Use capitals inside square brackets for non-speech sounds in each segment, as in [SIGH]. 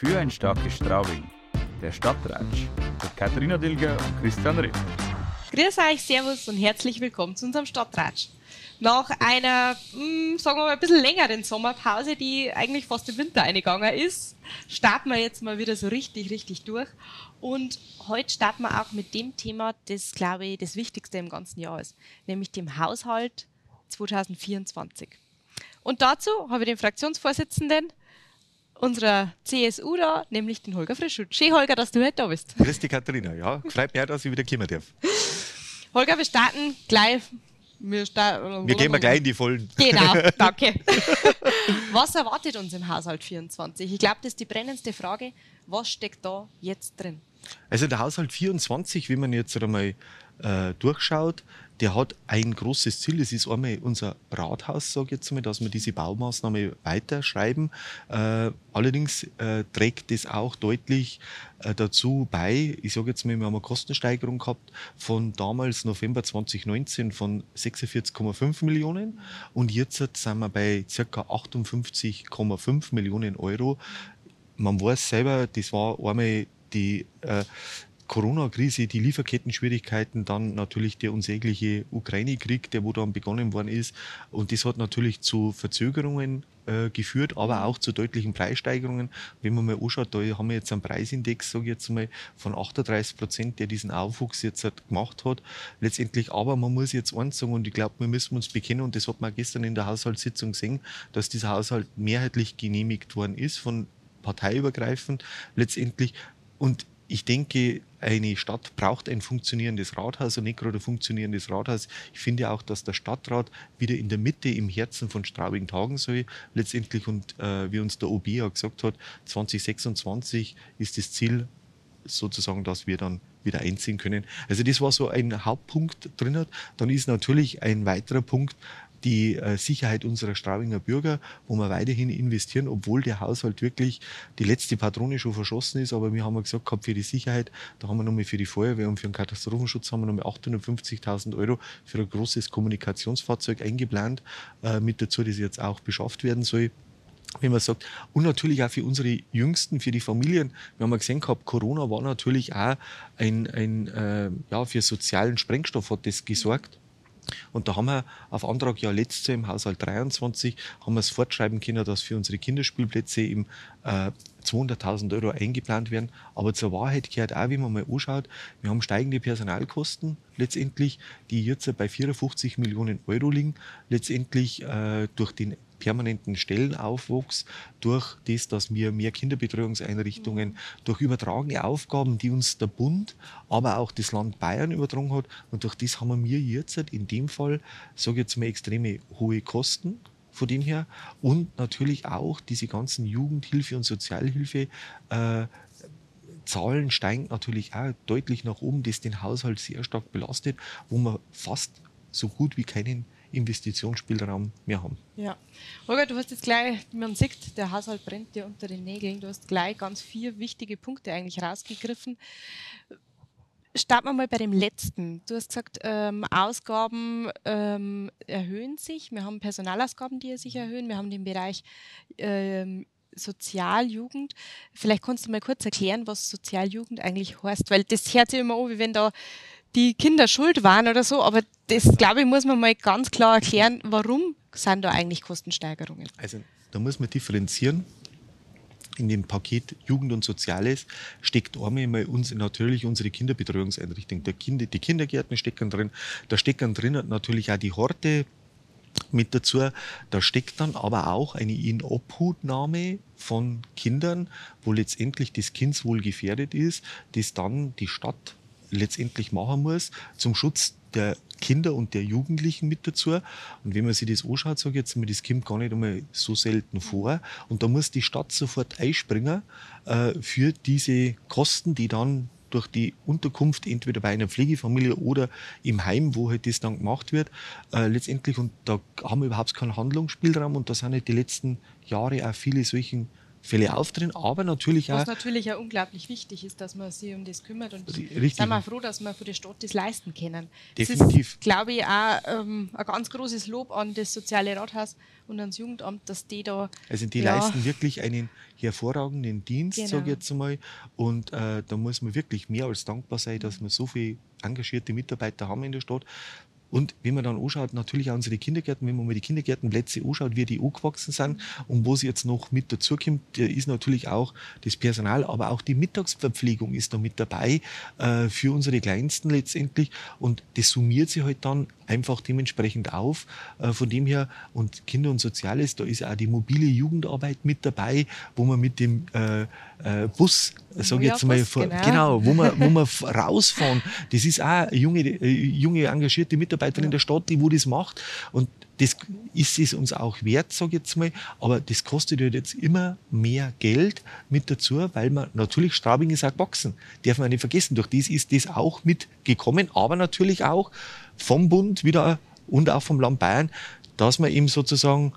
Für ein starkes Straubing. Der Stadtratsch mit Katharina Dilger und Christian Ripp. Grüß euch, Servus und herzlich willkommen zu unserem Stadtratsch. Nach einer, mh, sagen wir mal, ein bisschen längeren Sommerpause, die eigentlich fast im Winter eingegangen ist, starten wir jetzt mal wieder so richtig, richtig durch. Und heute starten wir auch mit dem Thema, das, glaube ich, das Wichtigste im ganzen Jahr ist, nämlich dem Haushalt 2024. Und dazu habe ich den Fraktionsvorsitzenden unserer CSU da, nämlich den Holger Frischut. Schön, Holger, dass du heute da bist. Grüß dich, Katharina. Ja, freut mich auch, dass ich wieder kommen darf. Holger, wir starten gleich. Wir, starten, wir gehen mal gleich in die Vollen. Genau, [LAUGHS] danke. was erwartet uns im Haushalt 24? Ich glaube, das ist die brennendste Frage. Was steckt da jetzt drin? Also der Haushalt 24, wie man jetzt einmal äh, durchschaut, der hat ein großes Ziel. Das ist einmal unser Rathaus, sage ich jetzt mal, dass wir diese Baumaßnahme weiterschreiben. Äh, allerdings äh, trägt das auch deutlich äh, dazu bei. Ich sage jetzt mal, wir haben eine Kostensteigerung gehabt von damals November 2019 von 46,5 Millionen und jetzt sind wir bei ca. 58,5 Millionen Euro. Man weiß selber, das war einmal die äh, Corona-Krise, die Lieferketten-Schwierigkeiten, dann natürlich der unsägliche Ukraine-Krieg, der wo dann begonnen worden ist. Und das hat natürlich zu Verzögerungen äh, geführt, aber auch zu deutlichen Preissteigerungen. Wenn man mal anschaut, da haben wir jetzt einen Preisindex, sage ich jetzt mal, von 38 Prozent, der diesen Aufwuchs jetzt halt gemacht hat. Letztendlich, aber man muss jetzt eins sagen, und ich glaube, wir müssen uns bekennen, und das hat man gestern in der Haushaltssitzung gesehen, dass dieser Haushalt mehrheitlich genehmigt worden ist von parteiübergreifend letztendlich. Und ich denke, eine Stadt braucht ein funktionierendes Rathaus und nicht gerade ein funktionierendes Rathaus. Ich finde auch, dass der Stadtrat wieder in der Mitte, im Herzen von Straubing tagen soll. Letztendlich, und äh, wie uns der OB ja gesagt hat, 2026 ist das Ziel sozusagen, dass wir dann wieder einziehen können. Also das war so ein Hauptpunkt drin. Dann ist natürlich ein weiterer Punkt, die äh, Sicherheit unserer Straubinger Bürger, wo wir weiterhin investieren, obwohl der Haushalt wirklich die letzte Patrone schon verschossen ist. Aber wir haben gesagt, gehabt, für die Sicherheit, da haben wir nochmal für die Feuerwehr und für den Katastrophenschutz haben wir nochmal 850.000 Euro für ein großes Kommunikationsfahrzeug eingeplant, äh, mit dazu, das jetzt auch beschafft werden soll wenn man sagt, und natürlich auch für unsere Jüngsten, für die Familien. Wir haben ja gesehen gehabt, Corona war natürlich auch ein, ein äh, ja, für sozialen Sprengstoff hat das gesorgt. Und da haben wir auf Antrag ja letztes im Haushalt 23 haben wir es fortschreiben können, dass für unsere Kinderspielplätze eben äh, 200.000 Euro eingeplant werden. Aber zur Wahrheit gehört auch, wie man mal anschaut, wir haben steigende Personalkosten letztendlich, die jetzt bei 54 Millionen Euro liegen, letztendlich äh, durch den permanenten Stellenaufwuchs, durch das, dass wir mehr Kinderbetreuungseinrichtungen, mhm. durch übertragene Aufgaben, die uns der Bund, aber auch das Land Bayern übertragen hat. Und durch das haben wir jetzt in dem Fall, sage ich jetzt mal, extreme hohe Kosten von dem her und natürlich auch diese ganzen Jugendhilfe und Sozialhilfe äh, Zahlen steigen natürlich auch deutlich nach oben, das den Haushalt sehr stark belastet, wo man fast so gut wie keinen Investitionsspielraum mehr haben. Ja. Holger, du hast jetzt gleich, man sieht, der Haushalt brennt dir unter den Nägeln. Du hast gleich ganz vier wichtige Punkte eigentlich rausgegriffen. Starten wir mal bei dem letzten. Du hast gesagt, ähm, Ausgaben ähm, erhöhen sich. Wir haben Personalausgaben, die sich erhöhen. Wir haben den Bereich ähm, Sozialjugend. Vielleicht kannst du mal kurz erklären, was Sozialjugend eigentlich heißt, weil das hört sich immer an, wie wenn da die Kinder schuld waren oder so, aber das, glaube ich, muss man mal ganz klar erklären, warum sind da eigentlich Kostensteigerungen? Also da muss man differenzieren. In dem Paket Jugend und Soziales steckt einmal uns natürlich unsere Kinderbetreuungseinrichtung. Der Kinder, die Kindergärten stecken drin, da stecken drin natürlich auch die Horte mit dazu. Da steckt dann aber auch eine Inobhutnahme von Kindern, wo letztendlich das Kindswohl gefährdet ist, das dann die Stadt letztendlich machen muss zum Schutz der Kinder und der Jugendlichen mit dazu. Und wenn man sich das anschaut, sage ich jetzt mal, das kommt gar nicht einmal so selten vor. Und da muss die Stadt sofort einspringen äh, für diese Kosten, die dann durch die Unterkunft entweder bei einer Pflegefamilie oder im Heim, wo halt das dann gemacht wird, äh, letztendlich, und da haben wir überhaupt keinen Handlungsspielraum und da sind halt die letzten Jahre auch viele solchen Fälle auftreten, aber natürlich Was auch. natürlich auch unglaublich wichtig ist, dass man sich um das kümmert und Richtig. sind wir froh, dass wir von der Stadt das leisten können. Definitiv. Das ist, glaube ich, auch ähm, ein ganz großes Lob an das Soziale Rathaus und ans Jugendamt, dass die da Also die ja, leisten wirklich einen hervorragenden Dienst, Genau. sage ich jetzt einmal. Und äh, da muss man wirklich mehr als dankbar sein, dass wir so viele engagierte Mitarbeiter haben in der Stadt. Und wenn man dann anschaut, natürlich auch unsere Kindergärten, wenn man mal die Kindergärtenplätze anschaut, wie die angewachsen sind und wo sie jetzt noch mit dazukommt, da ist natürlich auch das Personal, aber auch die Mittagsverpflegung ist da mit dabei äh, für unsere Kleinsten letztendlich. Und das summiert sich halt dann einfach dementsprechend auf. Äh, von dem her, und Kinder und Soziales, da ist auch die mobile Jugendarbeit mit dabei, wo man mit dem äh, äh, Bus, sage ich jetzt mal, Bus, genau. genau, wo wir, wo f- [LAUGHS] rausfahren. Das ist auch junge, äh, junge engagierte Mitarbeiterin in der Stadt, die wo das macht. Und das ist es uns auch wert, sage ich jetzt mal. Aber das kostet halt jetzt immer mehr Geld mit dazu, weil man natürlich Straubing ist auch gewachsen. Darf man nicht vergessen. Durch das ist das auch mitgekommen, aber natürlich auch vom Bund wieder und auch vom Land Bayern, dass man eben sozusagen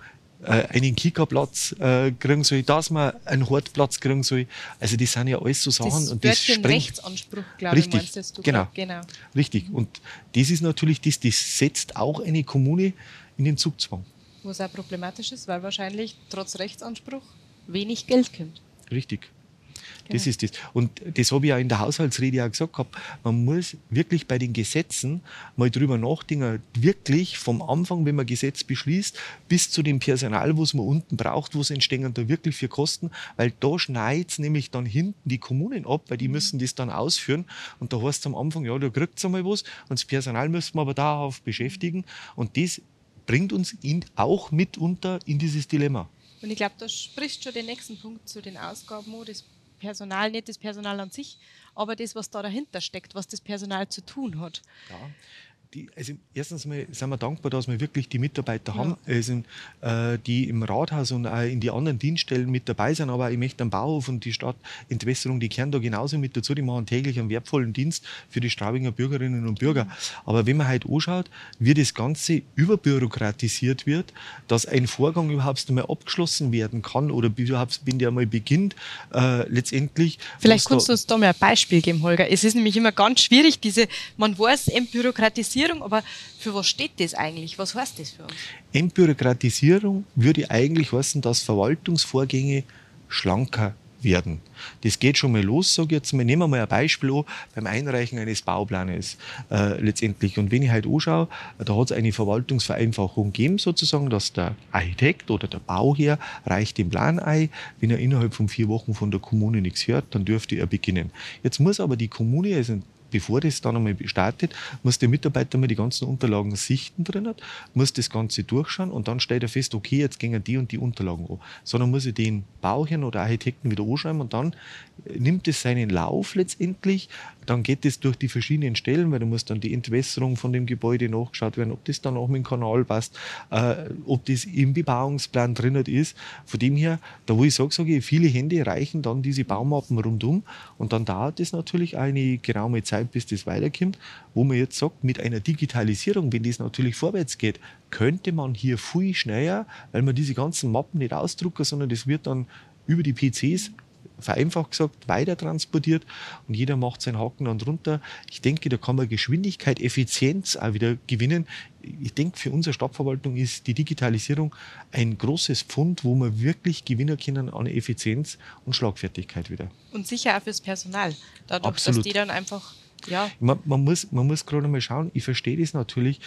einen Kickerplatz äh, kriegen soll, dass man einen Hortplatz kriegen soll. Also das sind ja alles so Sachen das und das sprengt Rechtsanspruch, glaube ich, Richtig, meinst du genau. genau. Richtig. Und das ist natürlich das, das setzt auch eine Kommune in den Zugzwang. Was auch problematisch ist, weil wahrscheinlich trotz Rechtsanspruch wenig Geld kommt. Richtig. Das Genau. ist das. Und das habe ich ja in der Haushaltsrede auch gesagt gehabt. Man muss wirklich bei den Gesetzen mal drüber nachdenken, wirklich vom Anfang, wenn man Gesetz beschließt, bis zu dem Personal, was man unten braucht, was entstehen da wirklich für Kosten, weil da schneidet nämlich dann hinten die Kommunen ab, weil die müssen das dann ausführen. Und da heißt es am Anfang, ja, da kriegt ihr mal was und das Personal müssen wir aber darauf beschäftigen. Und das bringt uns in, auch mitunter in dieses Dilemma. Und ich glaube, da sprichst schon den nächsten Punkt zu den Ausgaben. Das Personal, nicht das Personal an sich, aber das, was da dahinter steckt, was das Personal zu tun hat. Ja. Die, also erstens mal sind wir dankbar, dass wir wirklich die Mitarbeiter haben, also, äh, die im Rathaus und auch in die anderen Dienststellen mit dabei sind. Aber ich möchte am Bauhof und die Stadtentwässerung, die kehren da genauso mit dazu. Die machen täglich einen wertvollen Dienst für die Straubinger Bürgerinnen und Bürger. Aber wenn man halt anschaut, wie das Ganze überbürokratisiert wird, dass ein Vorgang überhaupt einmal abgeschlossen werden kann oder überhaupt, wenn der mal beginnt, äh, letztendlich. Vielleicht kannst du uns da mal ein Beispiel geben, Holger. Es ist nämlich immer ganz schwierig, diese, man weiß Entbürokratisierung, aber für was steht das eigentlich? Was heißt das für uns? Entbürokratisierung würde eigentlich heißen, dass Verwaltungsvorgänge schlanker werden. Das geht schon mal los, sage ich jetzt mal. Nehmen wir mal ein Beispiel an, beim Einreichen eines Bauplanes äh, letztendlich. Und wenn ich halt anschaue, da hat es eine Verwaltungsvereinfachung gegeben, sozusagen, dass der Architekt oder der Bauherr reicht den Plan ein. Wenn er innerhalb von vier Wochen von der Kommune nichts hört, dann dürfte er beginnen. Jetzt muss aber die Kommune, also bevor das dann einmal startet, muss der Mitarbeiter mal die ganzen Unterlagen sichten drinnen, muss das Ganze durchschauen und dann stellt er fest, okay, jetzt gehen die und die Unterlagen an. Sondern muss er den Bauherrn oder Architekten wieder anschreiben und dann äh, nimmt es seinen Lauf letztendlich. Dann geht es durch die verschiedenen Stellen, weil da muss dann die Entwässerung von dem Gebäude nachgeschaut werden, ob das dann auch mit dem Kanal passt, äh, ob das im Bebauungsplan drinnen ist. Von dem her, da wo ich sage, sage ich, viele Hände reichen dann diese Baumappen rundum und dann dauert es natürlich eine geraume Zeit, bis das weiterkommt, wo man jetzt sagt, mit einer Digitalisierung, wenn das natürlich vorwärts geht, könnte man hier viel schneller, weil man diese ganzen Mappen nicht ausdrucken, sondern das wird dann über die PCs vereinfacht gesagt, weiter transportiert und jeder macht seinen Haken dann drunter. Ich denke, da kann man Geschwindigkeit, Effizienz auch wieder gewinnen. Ich denke, für unsere Stadtverwaltung ist die Digitalisierung ein großes Pfund, wo wir wirklich gewinnen können an Effizienz und Schlagfertigkeit wieder. Und sicher auch fürs Personal. Dadurch, Absolut. dass die dann einfach, ja, Man, man muss, man muss gerade mal schauen, ich verstehe das natürlich,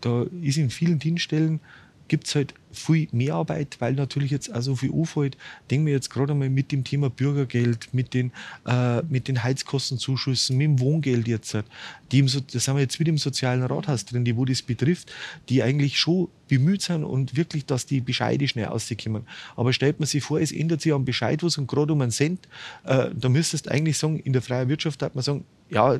da ist in vielen Dienststellen gibt es halt viel Mehrarbeit, weil natürlich jetzt auch so viel anfällt. Denken wir jetzt gerade mal mit dem Thema Bürgergeld, mit den, äh, mit den Heizkostenzuschüssen, mit dem Wohngeld jetzt. halt. Die im, So- da sind wir jetzt wieder im sozialen Rathaus drin, die wo das betrifft, die eigentlich schon bemüht sind und wirklich, dass die Bescheide schnell rauskommen. Aber stellt man sich vor, es ändert sich am Bescheid was und gerade um einen Cent, äh, da müsstest du eigentlich sagen, in der freien Wirtschaft hat man sagen, ja,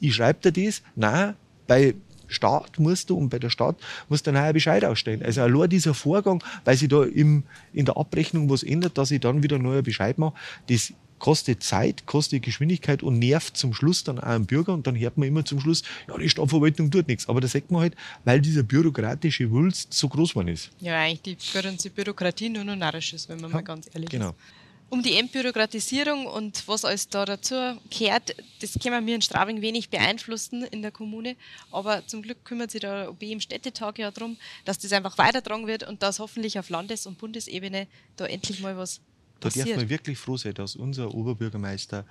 ich schreibe dir das. Nein, bei Staat musst du und bei der Stadt musst du einen Bescheid ausstellen. Also allein dieser Vorgang, weil sich da im, in der Abrechnung was ändert, dass ich dann wieder einen neuen Bescheid mache, das kostet Zeit, kostet Geschwindigkeit und nervt zum Schluss dann auch einen Bürger und dann hört man immer zum Schluss, ja, die Stadtverwaltung tut nichts. Aber da sagt man halt, weil dieser bürokratische Wulst so groß geworden ist. ja, eigentlich die ganze Bürokratie nur noch narrisch ist, wenn man mal ganz ehrlich Genau. ist. Um die Entbürokratisierung und was alles da dazu gehört, das können wir in Straubing wenig beeinflussen in der Kommune. Aber zum Glück kümmert sich der OB im Städtetag ja darum, dass das einfach weitertragen wird und dass hoffentlich auf Landes- und Bundesebene da endlich mal was da passiert. darf man wirklich froh sein, dass unser Oberbürgermeister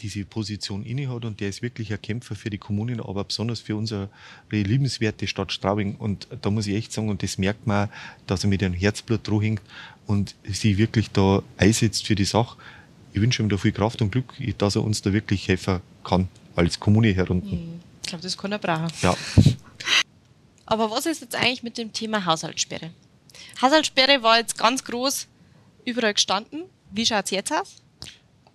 diese Position innehat und der ist wirklich ein Kämpfer für die Kommunen, aber besonders für unsere liebenswerte Stadt Straubing. Und da muss ich echt sagen, und das merkt man, dass er mit einem Herzblut hängt und sich wirklich da einsetzt für die Sache. Ich wünsche ihm da viel Kraft und Glück, dass er uns da wirklich helfen kann, als Kommune herunter. Hm, Ich glaube, das kann er brauchen. Ja. [LAUGHS] Aber was ist jetzt eigentlich mit dem Thema Haushaltssperre? Haushaltssperre war jetzt ganz groß überall gestanden. Wie schaut es jetzt aus?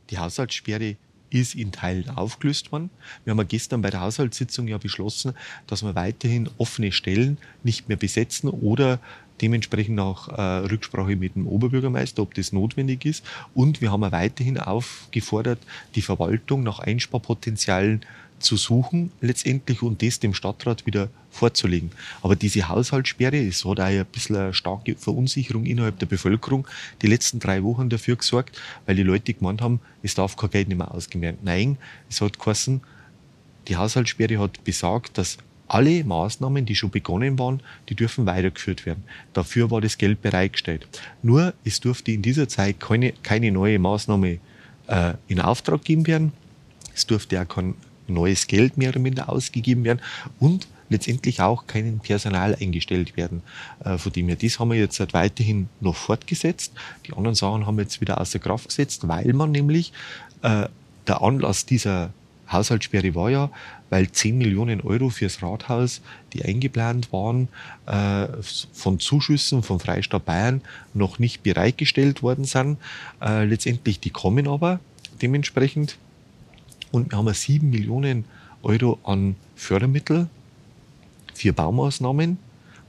Die Haushaltssperre ist in Teilen aufgelöst worden. Wir haben ja gestern bei der Haushaltssitzung ja beschlossen, dass wir weiterhin offene Stellen nicht mehr besetzen oder dementsprechend auch äh, Rücksprache mit dem Oberbürgermeister, ob das notwendig ist. Und wir haben weiterhin aufgefordert, die Verwaltung nach Einsparpotenzialen zu suchen letztendlich und das dem Stadtrat wieder vorzulegen. Aber diese Haushaltssperre, es hat auch ein bisschen eine starke Verunsicherung innerhalb der Bevölkerung die letzten drei Wochen dafür gesorgt, weil die Leute gemeint haben, es darf kein Geld mehr werden. Nein, es hat geheißen, die Haushaltssperre hat besagt, dass alle Maßnahmen, die schon begonnen waren, die dürfen weitergeführt werden. Dafür war das Geld bereitgestellt. Nur, es durfte in dieser Zeit keine, keine neue Maßnahme äh, in Auftrag gegeben werden. Es durfte auch kein neues Geld mehr oder minder ausgegeben werden und letztendlich auch kein Personal eingestellt werden. Äh, von dem her, das haben wir jetzt halt weiterhin noch fortgesetzt. Die anderen Sachen haben wir jetzt wieder außer Kraft gesetzt, weil man nämlich äh, der Anlass dieser Haushaltssperre war ja, weil 10 Millionen Euro fürs Rathaus, die eingeplant waren, äh, von Zuschüssen vom Freistaat Bayern noch nicht bereitgestellt worden sind. Äh, letztendlich, die kommen aber dementsprechend. Und wir haben 7 Millionen Euro an Fördermittel für Baumaßnahmen,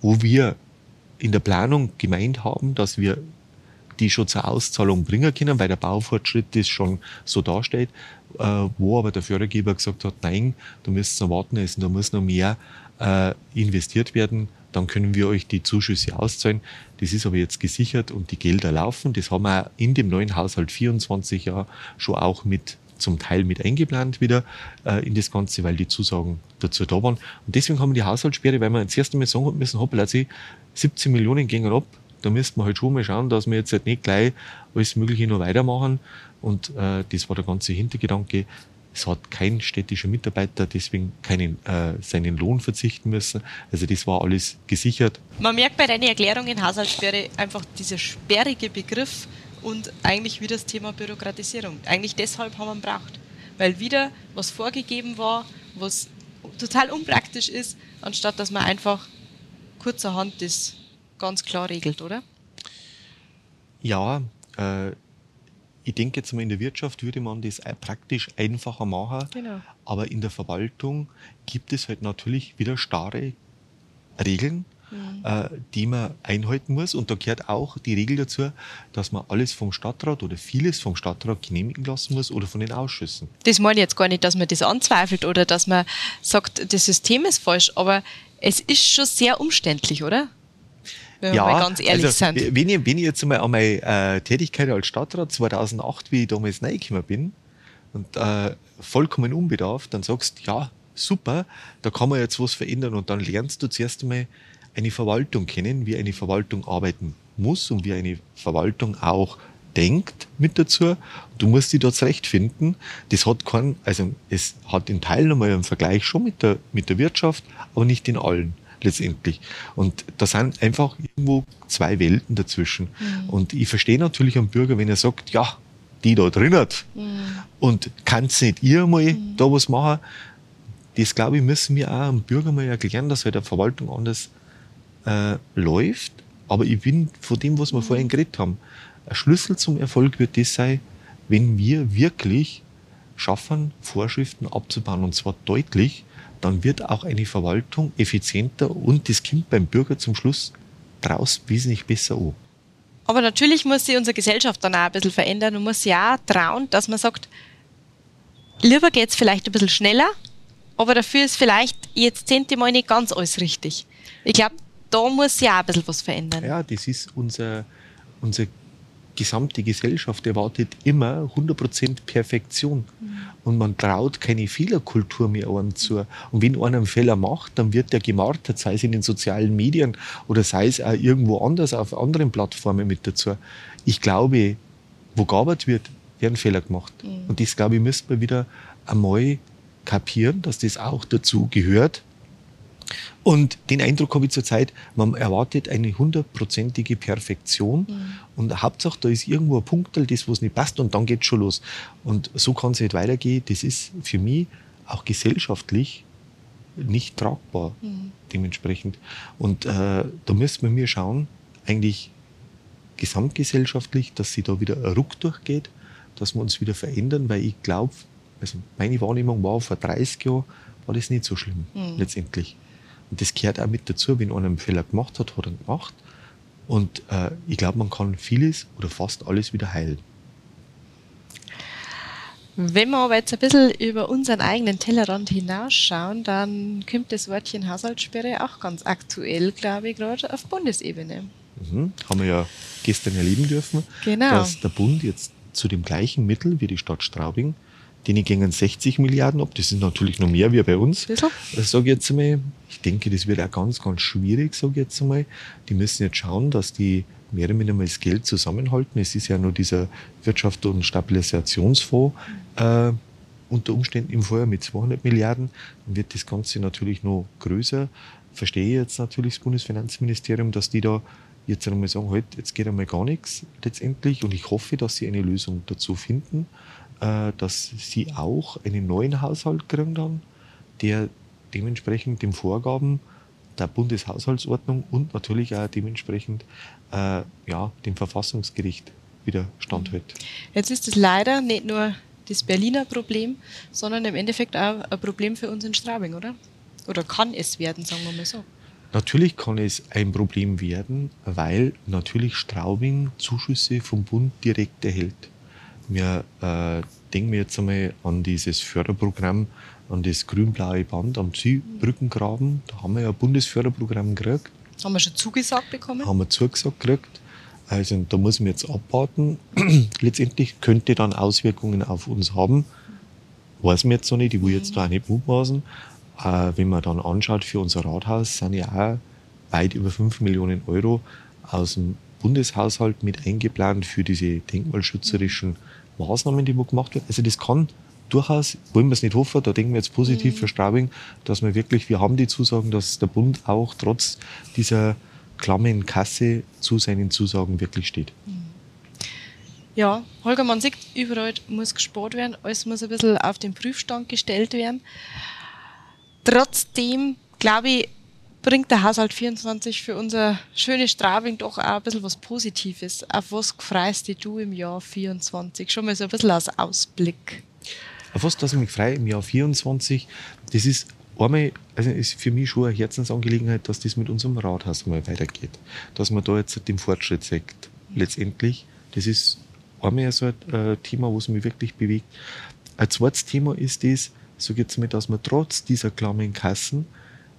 wo wir in der Planung gemeint haben, dass wir die schon zur Auszahlung bringen können, weil der Baufortschritt das schon so darstellt, äh, wo aber der Fördergeber gesagt hat, nein, du müsst noch warten, also da muss noch mehr äh, investiert werden, dann können wir euch die Zuschüsse auszahlen. Das ist aber jetzt gesichert und die Gelder laufen. Das haben wir in dem neuen Haushalt 24 ja schon auch mit zum Teil mit eingeplant wieder äh, in das Ganze, weil die Zusagen dazu da waren. Und deswegen haben wir die Haushaltssperre, weil wir jetzt erst einmal sagen müssen, hoppla, 17 Millionen gingen ab. Da müssten wir halt schon mal schauen, dass wir jetzt halt nicht gleich alles Mögliche noch weitermachen. Und äh, das war der ganze Hintergedanke. Es hat kein städtischer Mitarbeiter deswegen keinen, äh, seinen Lohn verzichten müssen. Also das war alles gesichert. Man merkt bei deinen Erklärungen Haushaltssperre einfach dieser sperrige Begriff und eigentlich wieder das Thema Bürokratisierung. Eigentlich deshalb haben wir ihn braucht. Weil wieder was vorgegeben war, was total unpraktisch ist, anstatt dass man einfach kurzerhand das ganz klar regelt, oder? Ja, äh, ich denke jetzt mal, in der Wirtschaft würde man das praktisch einfacher machen. Genau. Aber in der Verwaltung gibt es halt natürlich wieder starre Regeln, mhm. äh, die man einhalten muss. Und da gehört auch die Regel dazu, dass man alles vom Stadtrat oder vieles vom Stadtrat genehmigen lassen muss oder von den Ausschüssen. Das meine ich jetzt gar nicht, dass man das anzweifelt oder dass man sagt, das System ist falsch, aber es ist schon sehr umständlich, oder? Wenn ja, wir mal ganz ehrlich also, sind. Wenn ich, wenn ich jetzt mal an meine äh, Tätigkeit als Stadtrat 2008, wie ich damals reingekommen bin, und äh, vollkommen unbedarft, dann sagst du, ja, super, da kann man jetzt was verändern und dann lernst du zuerst einmal eine Verwaltung kennen, wie eine Verwaltung arbeiten muss und wie eine Verwaltung auch denkt mit dazu. Du musst dich da zurechtfinden. Das hat keinen, also es hat in Teilen einmal einen Vergleich schon mit der, mit der Wirtschaft, aber nicht in allen letztendlich. Und da sind einfach irgendwo zwei Welten dazwischen. Mhm. Und ich verstehe natürlich am Bürger, wenn er sagt, ja, die da drinnen mhm. und kannst nicht ihr mal mhm. da was machen. Das glaube ich, müssen wir auch am Bürger mal erklären, dass halt der Verwaltung anders äh, läuft. Aber ich bin von dem, was wir vorhin geredet haben, ein Schlüssel zum Erfolg wird das sein, wenn wir wirklich schaffen, Vorschriften abzubauen und zwar deutlich, dann wird auch eine Verwaltung effizienter und das kommt beim Bürger zum Schluss draus wesentlich besser an. Aber natürlich muss sich unsere Gesellschaft dann auch ein bisschen verändern und muss ja auch trauen, dass man sagt, lieber geht es vielleicht ein bisschen schneller, aber dafür ist vielleicht jetzt zehnte Mal nicht ganz alles richtig. Ich glaube, da muss sich auch ein bisschen was verändern. Ja, das ist unser, unser gesamte Gesellschaft erwartet immer 100% Perfektion. Mhm. Und man traut keine Fehlerkultur mehr an zu. Und wenn einer einen Fehler macht, dann wird der gemartert, sei es in den sozialen Medien oder sei es auch irgendwo anders auf anderen Plattformen mit dazu. Ich glaube, wo gearbeitet wird, werden Fehler gemacht. Mhm. Und das, glaube ich, müsste man wieder einmal kapieren, dass das auch dazu gehört. Und den Eindruck habe ich zurzeit, man erwartet eine hundertprozentige Perfektion. Mhm. Und Hauptsache, da ist irgendwo ein Punkt, das was nicht passt, und dann geht es schon los. Und so kann es nicht weitergehen. Das ist für mich auch gesellschaftlich nicht tragbar, mhm. dementsprechend. Und äh, da müssen wir mir schauen, eigentlich gesamtgesellschaftlich, dass sie da wieder ein Ruck durchgeht, dass wir uns wieder verändern, weil ich glaube, also meine Wahrnehmung war vor 30 Jahren, war das nicht so schlimm, mhm. letztendlich. Und das gehört auch mit dazu, wenn einer einen Fehler gemacht hat, hat er gemacht. Und äh, ich glaube, man kann vieles oder fast alles wieder heilen. Wenn wir aber jetzt ein bisschen über unseren eigenen Tellerrand hinausschauen, dann kommt das Wörtchen Haushaltssperre auch ganz aktuell, glaube ich, gerade auf Bundesebene. Mhm. Haben wir ja gestern erleben dürfen, genau. dass der Bund jetzt zu dem gleichen Mittel wie die Stadt Straubing denen gingen 60 Milliarden ab. Das ist natürlich noch mehr wie bei uns. Ich jetzt einmal. Ich denke, das wird auch ganz, ganz schwierig, sage ich jetzt einmal. Die müssen jetzt schauen, dass die mehr oder weniger das Geld zusammenhalten. Es ist ja nur dieser Wirtschafts- und Stabilisationsfonds äh, unter Umständen im Vorjahr mit 200 Milliarden. Dann wird das Ganze natürlich noch größer. Verstehe jetzt natürlich das Bundesfinanzministerium, dass die da jetzt einmal sagen, halt, jetzt geht einmal gar nichts letztendlich. Und ich hoffe, dass sie eine Lösung dazu finden. Äh, dass sie auch einen neuen Haushalt kriegen dann, der dementsprechend den Vorgaben der Bundeshaushaltsordnung und natürlich auch dementsprechend äh, ja, dem Verfassungsgericht wieder standhält. Jetzt ist es leider nicht nur das Berliner Problem, sondern im Endeffekt auch ein Problem für uns in Straubing, oder? Oder kann es werden, sagen wir mal so. Natürlich kann es ein Problem werden, weil natürlich Straubing Zuschüsse vom Bund direkt erhält. Wir äh, denken jetzt einmal an dieses Förderprogramm, an das grün-blaue Band am Zielbrückengraben. Da haben wir ja ein Bundesförderprogramm gekriegt. Haben wir schon zugesagt bekommen? Haben wir zugesagt gekriegt. Also da muss man jetzt abwarten. [CLEARS THROAT] Letztendlich könnte dann Auswirkungen auf uns haben. Weiß man jetzt noch nicht, ich will jetzt da auch nicht mutmaßen. Äh, wenn man dann anschaut, für unser Rathaus sind ja auch weit über 5 Millionen Euro aus dem Bundeshaushalt mit eingeplant für diese denkmalschützerischen Maßnahmen, die wo gemacht werden. Also das kann durchaus, wollen wir es nicht hoffen, da denken wir jetzt positiv mhm. für Straubing, dass wir wirklich, wir haben die Zusagen, dass der Bund auch trotz dieser klammen Kasse zu seinen Zusagen wirklich steht. Mhm. Ja, Holger, man sieht, überall muss gespart werden, alles muss ein bisschen auf den Prüfstand gestellt werden. Trotzdem, glaube ich, bringt der Haushalt 24 für unser schönes Straubing doch auch ein bisschen was Positives. Auf was freust du im Jahr 24? Schon mal so ein bisschen als Ausblick. Auf was, dass ich mich freue im Jahr 24, das ist einmal, also ist für mich schon eine Herzensangelegenheit, dass das mit unserem Rathaus mal weitergeht. Dass man da jetzt den Fortschritt sieht, letztendlich. Das ist einmal so ein äh, Thema, was mich wirklich bewegt. Ein zweites Thema ist das, so geht es mir, dass man trotz dieser klammen Kassen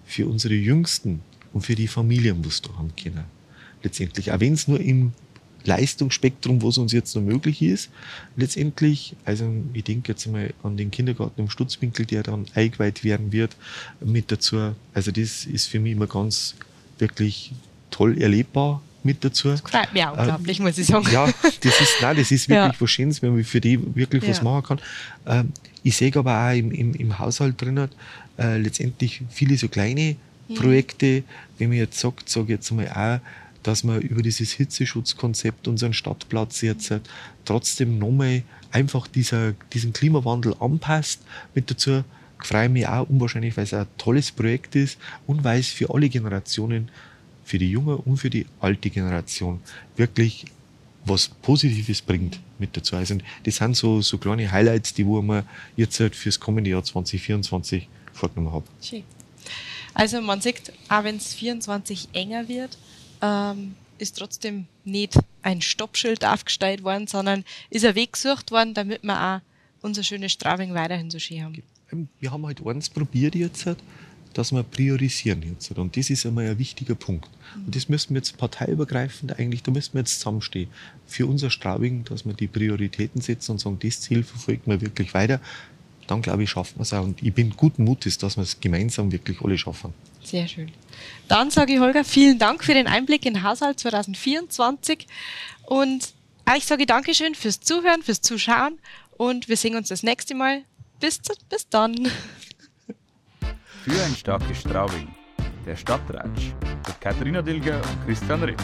für unsere Jüngsten und für die Familien, was haben können. Letztendlich, auch wenn es nur im Leistungsspektrum, was uns jetzt noch möglich ist, letztendlich, also ich denke jetzt mal an den Kindergarten im Stutzwinkel, der dann eingeweiht werden wird, mit dazu. Also das ist für mich immer ganz wirklich toll erlebbar mit dazu. Das freut mich auch unglaublich, ähm, muss ich sagen. Ja, das ist, nein, das ist [LAUGHS] wirklich ja. was Schönes, wenn man für die wirklich ja. was machen kann. Ähm, ich sehe aber auch im, im, im Haushalt drinnen äh, letztendlich viele so kleine mhm. Projekte, wenn man jetzt sagt, sage ich jetzt mal auch, dass man über dieses Hitzeschutzkonzept unseren Stadtplatz jetzt trotzdem nochmal einfach dieser, diesen Klimawandel anpasst. Mit dazu freue ich mich auch unwahrscheinlich, weil es ein tolles Projekt ist und weil es für alle Generationen, für die junge und für die alte Generation wirklich was Positives bringt mit dazu. Also das sind so, so kleine Highlights, die wo wir jetzt halt fürs kommende Jahr 2024 vorgenommen habe. Schön. Also man sieht, auch wenn es 24 enger wird, ähm, ist trotzdem nicht ein Stoppschild aufgestellt worden, sondern ist ein Weg gesucht worden, damit wir auch unser schönes Straubing weiterhin so schön haben. Wir haben halt eins probiert jetzt, halt, dass wir priorisieren jetzt. Und das ist einmal ein wichtiger Punkt. Und das müssen wir jetzt parteiübergreifend eigentlich, da müssen wir jetzt zusammenstehen. Für unser Straubing, dass wir die Prioritäten setzen und sagen, das Ziel verfolgt man wirklich weiter. Dann glaube ich, schaffen wir es auch. Und ich bin guten Mutes, dass wir es gemeinsam wirklich alle schaffen. Sehr schön. Dann sage ich Holger, vielen Dank für den Einblick in Haushalt 2024. Und ich sage Dankeschön fürs Zuhören, fürs Zuschauen. Und wir sehen uns das nächste Mal. Bis, bis dann. Für ein starkes Straubing, der Stadtratsch mit Katharina Dilger und Christian Ritt.